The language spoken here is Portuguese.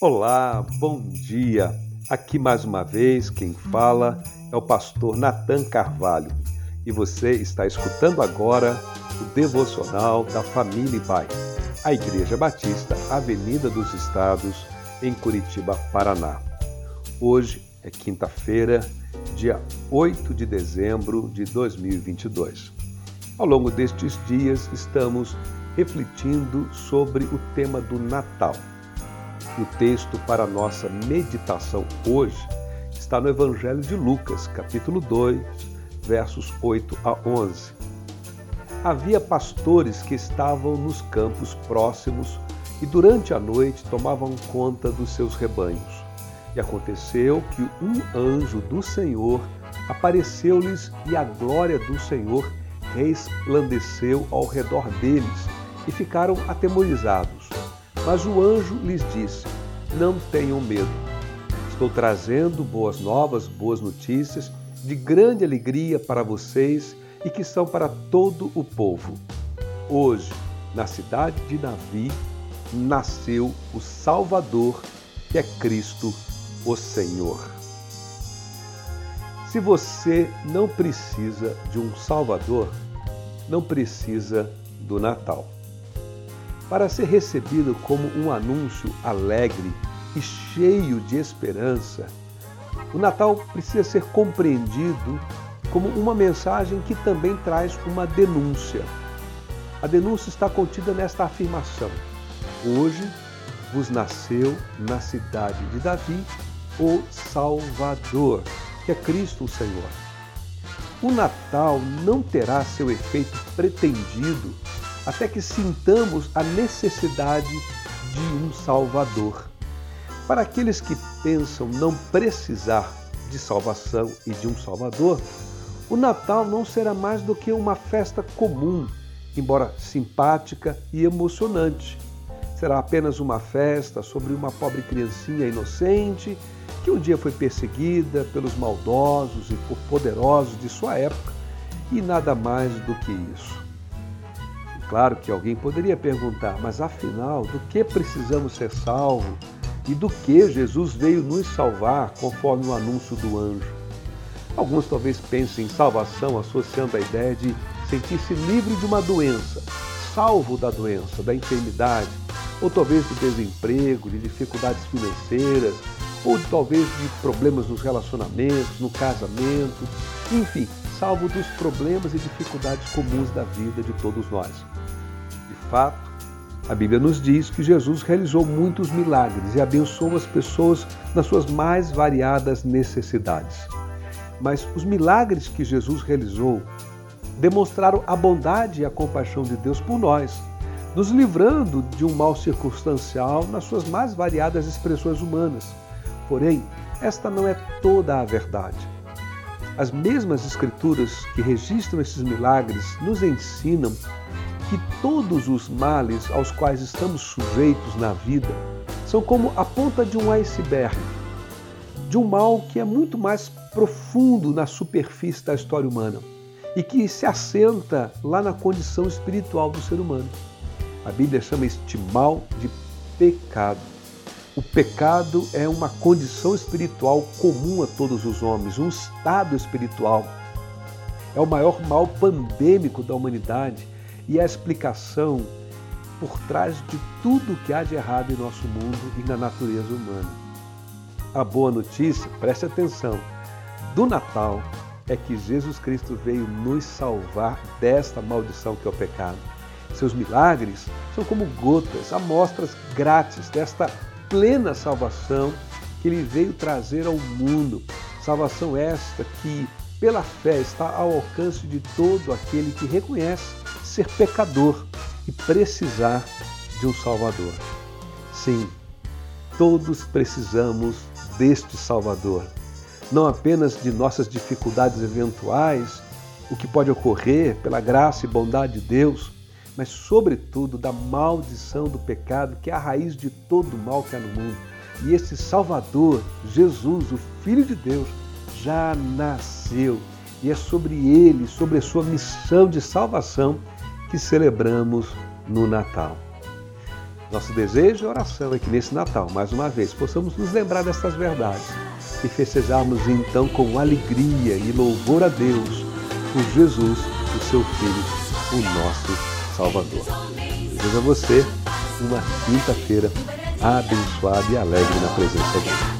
Olá, bom dia. Aqui mais uma vez quem fala é o pastor Nathan Carvalho e você está escutando agora o devocional da Família Pai, a Igreja Batista, Avenida dos Estados, em Curitiba, Paraná. Hoje é quinta-feira, dia 8 de dezembro de 2022. Ao longo destes dias estamos refletindo sobre o tema do Natal. O texto para nossa meditação hoje está no Evangelho de Lucas, capítulo 2, versos 8 a 11. Havia pastores que estavam nos campos próximos e durante a noite tomavam conta dos seus rebanhos. E aconteceu que um anjo do Senhor apareceu-lhes e a glória do Senhor resplandeceu ao redor deles e ficaram atemorizados. Mas o anjo lhes disse: Não tenham medo. Estou trazendo boas novas, boas notícias de grande alegria para vocês e que são para todo o povo. Hoje, na cidade de Davi, nasceu o Salvador, que é Cristo, o Senhor. Se você não precisa de um Salvador, não precisa do Natal para ser recebido como um anúncio alegre e cheio de esperança, o Natal precisa ser compreendido como uma mensagem que também traz uma denúncia. A denúncia está contida nesta afirmação: Hoje vos nasceu na cidade de Davi o Salvador, que é Cristo o Senhor. O Natal não terá seu efeito pretendido até que sintamos a necessidade de um Salvador. Para aqueles que pensam não precisar de salvação e de um Salvador, o Natal não será mais do que uma festa comum, embora simpática e emocionante. Será apenas uma festa sobre uma pobre criancinha inocente que um dia foi perseguida pelos maldosos e por poderosos de sua época, e nada mais do que isso. Claro que alguém poderia perguntar, mas afinal, do que precisamos ser salvos e do que Jesus veio nos salvar, conforme o anúncio do anjo? Alguns talvez pensem em salvação associando a ideia de sentir-se livre de uma doença, salvo da doença, da enfermidade, ou talvez do desemprego, de dificuldades financeiras, ou talvez de problemas nos relacionamentos, no casamento, enfim, salvo dos problemas e dificuldades comuns da vida de todos nós. Fato, a Bíblia nos diz que Jesus realizou muitos milagres e abençoou as pessoas nas suas mais variadas necessidades. Mas os milagres que Jesus realizou demonstraram a bondade e a compaixão de Deus por nós, nos livrando de um mal circunstancial nas suas mais variadas expressões humanas. Porém, esta não é toda a verdade. As mesmas escrituras que registram esses milagres nos ensinam que todos os males aos quais estamos sujeitos na vida são como a ponta de um iceberg, de um mal que é muito mais profundo na superfície da história humana e que se assenta lá na condição espiritual do ser humano. A Bíblia chama este mal de pecado. O pecado é uma condição espiritual comum a todos os homens, um estado espiritual. É o maior mal pandêmico da humanidade e a explicação por trás de tudo que há de errado em nosso mundo e na natureza humana. A boa notícia, preste atenção, do Natal é que Jesus Cristo veio nos salvar desta maldição que é o pecado. Seus milagres são como gotas, amostras grátis desta plena salvação que ele veio trazer ao mundo. Salvação esta que, pela fé, está ao alcance de todo aquele que reconhece ser pecador e precisar de um Salvador. Sim, todos precisamos deste Salvador. Não apenas de nossas dificuldades eventuais, o que pode ocorrer pela graça e bondade de Deus, mas, sobretudo, da maldição do pecado, que é a raiz de todo o mal que há no mundo. E esse Salvador, Jesus, o Filho de Deus, já nasceu. E é sobre ele, sobre a sua missão de salvação, que celebramos no Natal. Nosso desejo e oração é que nesse Natal, mais uma vez, possamos nos lembrar destas verdades e festejarmos então com alegria e louvor a Deus por Jesus, o seu Filho, o nosso Salvador. Desejo a você uma quinta-feira abençoada e alegre na presença de Deus.